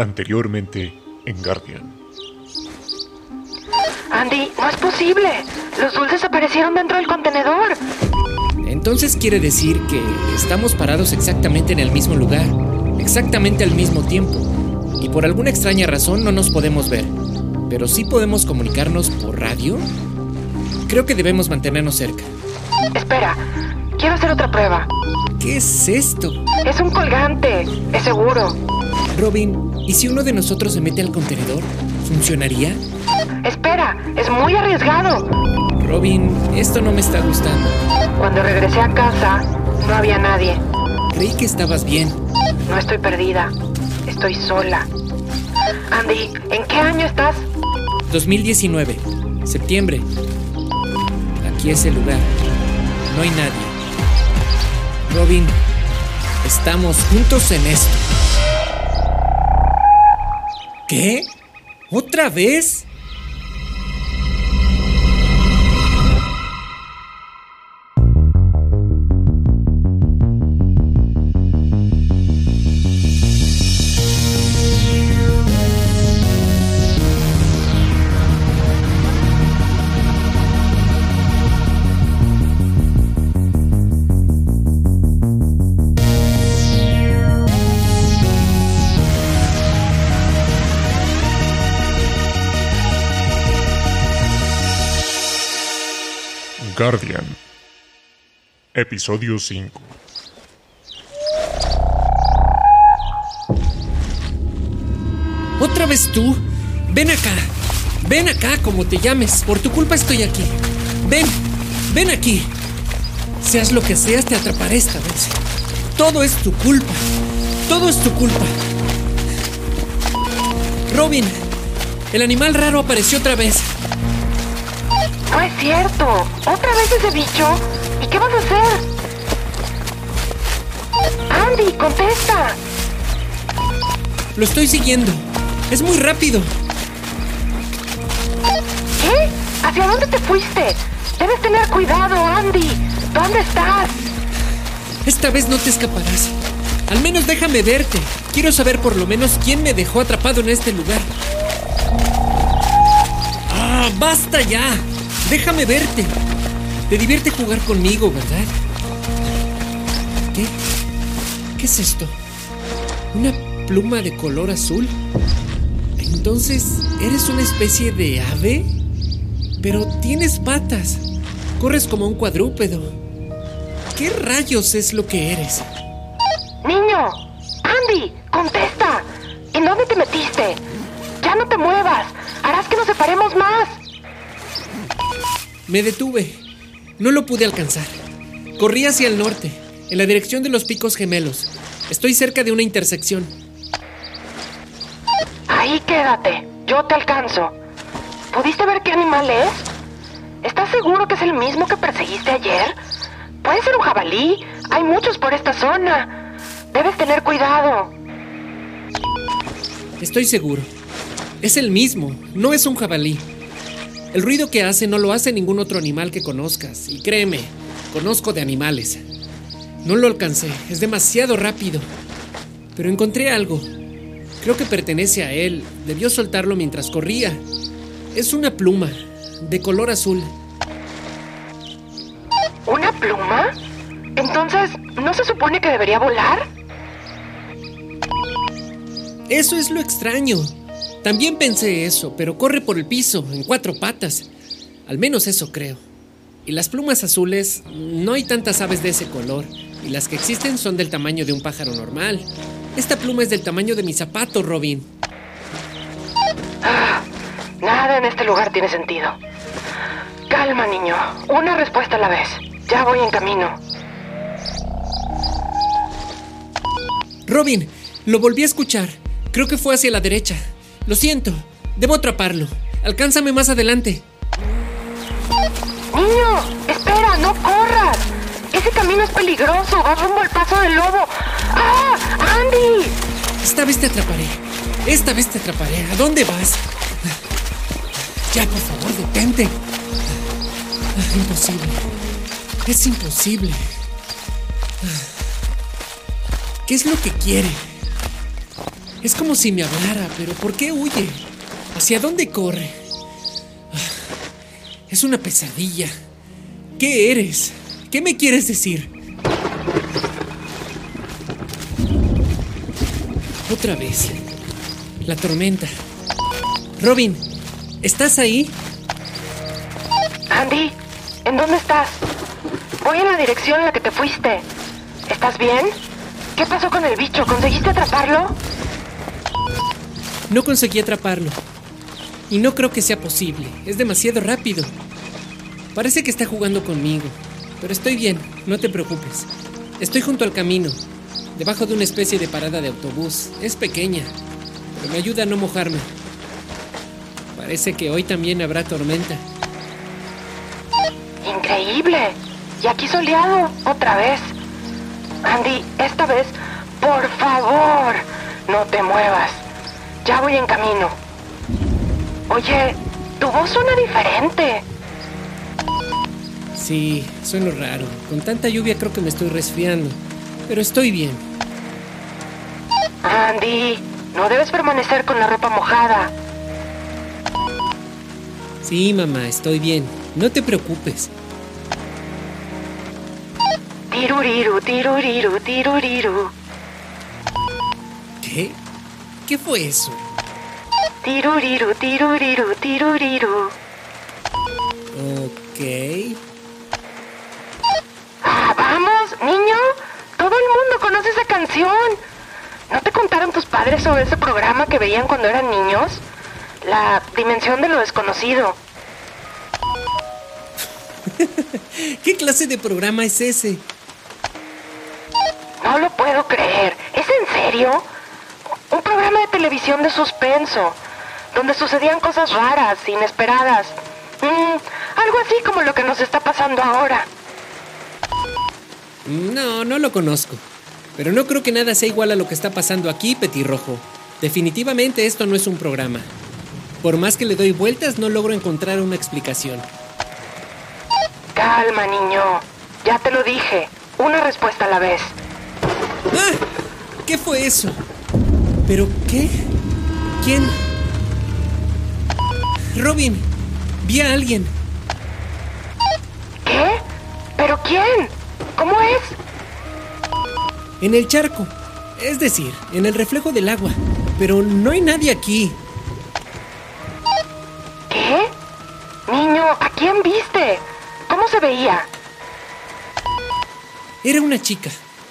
Anteriormente en Guardian. Andy, no es posible. Los dulces aparecieron dentro del contenedor. Entonces quiere decir que estamos parados exactamente en el mismo lugar, exactamente al mismo tiempo. Y por alguna extraña razón no nos podemos ver. Pero sí podemos comunicarnos por radio. Creo que debemos mantenernos cerca. Espera, quiero hacer otra prueba. ¿Qué es esto? Es un colgante, es seguro. Robin, ¿y si uno de nosotros se mete al contenedor? ¿Funcionaría? Espera, es muy arriesgado. Robin, esto no me está gustando. Cuando regresé a casa, no había nadie. Creí que estabas bien. No estoy perdida. Estoy sola. Andy, ¿en qué año estás? 2019, septiembre. Aquí es el lugar. No hay nadie. Robin, estamos juntos en esto. ¿Qué? ¿Otra vez? Guardian. Episodio 5. ¿Otra vez tú? Ven acá. Ven acá, como te llames. Por tu culpa estoy aquí. Ven, ven aquí. Seas lo que seas, te atraparé esta vez. Todo es tu culpa. Todo es tu culpa. Robin, el animal raro apareció otra vez. No es cierto. ¿Otra vez ese bicho? ¿Y qué vas a hacer? Andy, contesta. Lo estoy siguiendo. Es muy rápido. ¿Qué? ¿Hacia dónde te fuiste? Debes tener cuidado, Andy. ¿Dónde estás? Esta vez no te escaparás. Al menos déjame verte. Quiero saber por lo menos quién me dejó atrapado en este lugar. ¡Ah, basta ya! Déjame verte. Te divierte jugar conmigo, ¿verdad? ¿Qué? ¿Qué es esto? ¿Una pluma de color azul? Entonces, ¿eres una especie de ave? Pero tienes patas. Corres como un cuadrúpedo. ¿Qué rayos es lo que eres? Niño, Andy, contesta. ¿En dónde te metiste? Ya no te muevas. Harás que nos separemos más. Me detuve. No lo pude alcanzar. Corrí hacia el norte, en la dirección de los picos gemelos. Estoy cerca de una intersección. Ahí quédate. Yo te alcanzo. ¿Pudiste ver qué animal es? ¿Estás seguro que es el mismo que perseguiste ayer? Puede ser un jabalí. Hay muchos por esta zona. Debes tener cuidado. Estoy seguro. Es el mismo, no es un jabalí. El ruido que hace no lo hace ningún otro animal que conozcas. Y créeme, conozco de animales. No lo alcancé, es demasiado rápido. Pero encontré algo. Creo que pertenece a él. Debió soltarlo mientras corría. Es una pluma, de color azul. ¿Una pluma? Entonces, ¿no se supone que debería volar? Eso es lo extraño. También pensé eso, pero corre por el piso, en cuatro patas. Al menos eso creo. Y las plumas azules, no hay tantas aves de ese color. Y las que existen son del tamaño de un pájaro normal. Esta pluma es del tamaño de mi zapato, Robin. Ah, nada en este lugar tiene sentido. Calma, niño. Una respuesta a la vez. Ya voy en camino. Robin, lo volví a escuchar. Creo que fue hacia la derecha. Lo siento. Debo atraparlo. Alcánzame más adelante. Niño, espera, no corras. Ese camino es peligroso. Va rumbo al paso del lobo. ¡Ah! ¡Andy! Esta vez te atraparé. Esta vez te atraparé. ¿A dónde vas? Ya, por favor, detente. Imposible. Es imposible. ¿Qué es lo que quiere? Es como si me hablara, pero ¿por qué huye? ¿Hacia dónde corre? Ah, Es una pesadilla. ¿Qué eres? ¿Qué me quieres decir? Otra vez. La tormenta. Robin, ¿estás ahí? Andy, ¿en dónde estás? Voy en la dirección en la que te fuiste. ¿Estás bien? ¿Qué pasó con el bicho? ¿Conseguiste atraparlo? No conseguí atraparlo. Y no creo que sea posible. Es demasiado rápido. Parece que está jugando conmigo. Pero estoy bien, no te preocupes. Estoy junto al camino, debajo de una especie de parada de autobús. Es pequeña, pero me ayuda a no mojarme. Parece que hoy también habrá tormenta. Increíble. Y aquí soleado, otra vez. Andy, esta vez, por favor, no te muevas. Ya voy en camino. Oye, tu voz suena diferente. Sí, suena raro. Con tanta lluvia creo que me estoy resfriando. Pero estoy bien. Andy, no debes permanecer con la ropa mojada. Sí, mamá, estoy bien. No te preocupes. Tiruriru, tiruriru, tiruriru. ¿Qué? ¿Qué fue eso? Tiruriru, tiruriru, tiruriru. Ok. Vamos, niño. Todo el mundo conoce esa canción. ¿No te contaron tus padres sobre ese programa que veían cuando eran niños? La dimensión de lo desconocido. ¿Qué clase de programa es ese? No lo puedo creer. ¿Es en serio? Un programa de televisión de suspenso, donde sucedían cosas raras, inesperadas. Mm, algo así como lo que nos está pasando ahora. No, no lo conozco. Pero no creo que nada sea igual a lo que está pasando aquí, Petirrojo. Definitivamente esto no es un programa. Por más que le doy vueltas, no logro encontrar una explicación. Calma, niño. Ya te lo dije. Una respuesta a la vez. ¡Ah! ¿Qué fue eso? ¿Pero qué? ¿Quién? Robin, vi a alguien. ¿Qué? ¿Pero quién? ¿Cómo es? En el charco. Es decir, en el reflejo del agua. Pero no hay nadie aquí. ¿Qué? Niño, ¿a quién viste? ¿Cómo se veía? Era una chica.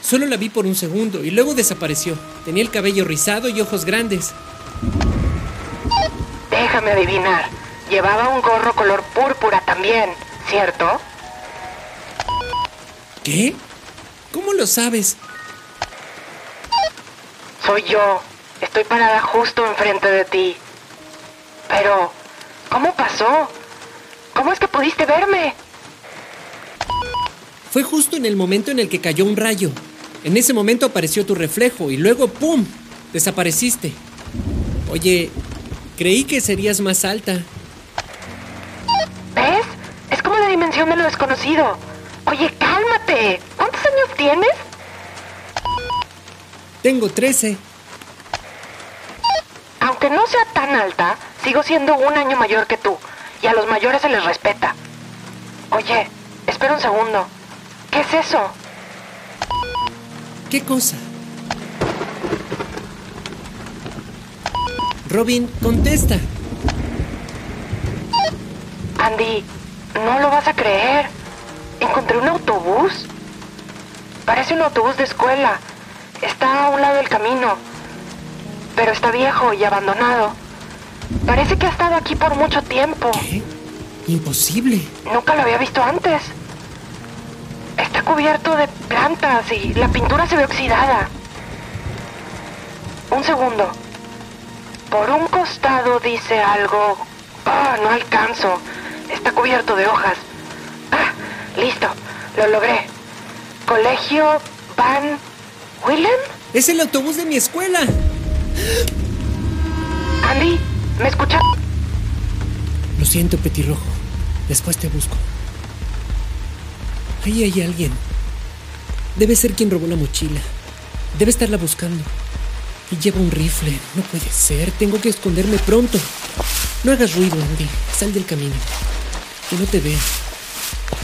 Solo la vi por un segundo y luego desapareció. Tenía el cabello rizado y ojos grandes. Déjame adivinar. Llevaba un gorro color púrpura también, ¿cierto? ¿Qué? ¿Cómo lo sabes? Soy yo. Estoy parada justo enfrente de ti. Pero, ¿cómo pasó? ¿Cómo es que pudiste verme? Fue justo en el momento en el que cayó un rayo. En ese momento apareció tu reflejo y luego ¡pum! desapareciste. Oye, creí que serías más alta. ¿Ves? Es como la dimensión de lo desconocido. Oye, cálmate. ¿Cuántos años tienes? Tengo 13. Aunque no sea tan alta, sigo siendo un año mayor que tú. Y a los mayores se les respeta. Oye, espera un segundo. ¿Qué es eso? ¿Qué cosa? Robin, contesta. Andy, no lo vas a creer. Encontré un autobús. Parece un autobús de escuela. Está a un lado del camino. Pero está viejo y abandonado. Parece que ha estado aquí por mucho tiempo. ¿Qué? Imposible. Nunca lo había visto antes. Cubierto de plantas y la pintura se ve oxidada. Un segundo. Por un costado dice algo. Ah, no alcanzo. Está cubierto de hojas. Ah, listo. Lo logré. Colegio Van Willem. Es el autobús de mi escuela. Andy, ¿me escuchas? Lo siento, Petirrojo. Después te busco. Ahí hay alguien. Debe ser quien robó la mochila. Debe estarla buscando. Y lleva un rifle. No puede ser. Tengo que esconderme pronto. No hagas ruido, Andy. Sal del camino. Que no te vea.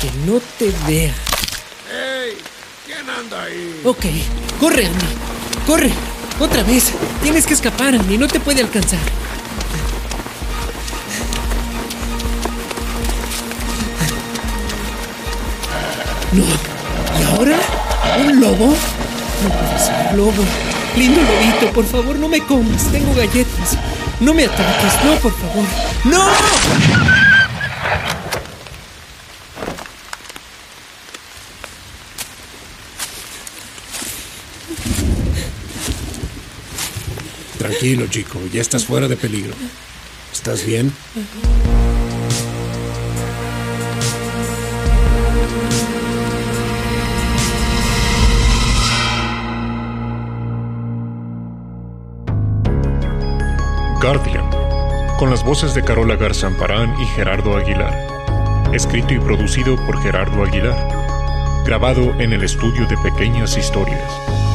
Que no te vea. ¡Ey! ¿Quién anda ahí? Ok. Corre, Andy. Corre. Otra vez. Tienes que escapar, Andy. No te puede alcanzar. No. ¿Y ahora? ¿Un lobo? No puede ser, lobo. Lindo lobito, por favor, no me comas. Tengo galletas. No me ataques, no, por favor. ¡No! Tranquilo, chico. Ya estás fuera de peligro. ¿Estás bien? Con las voces de Carola Garzamparán y Gerardo Aguilar. Escrito y producido por Gerardo Aguilar. Grabado en el estudio de Pequeñas Historias.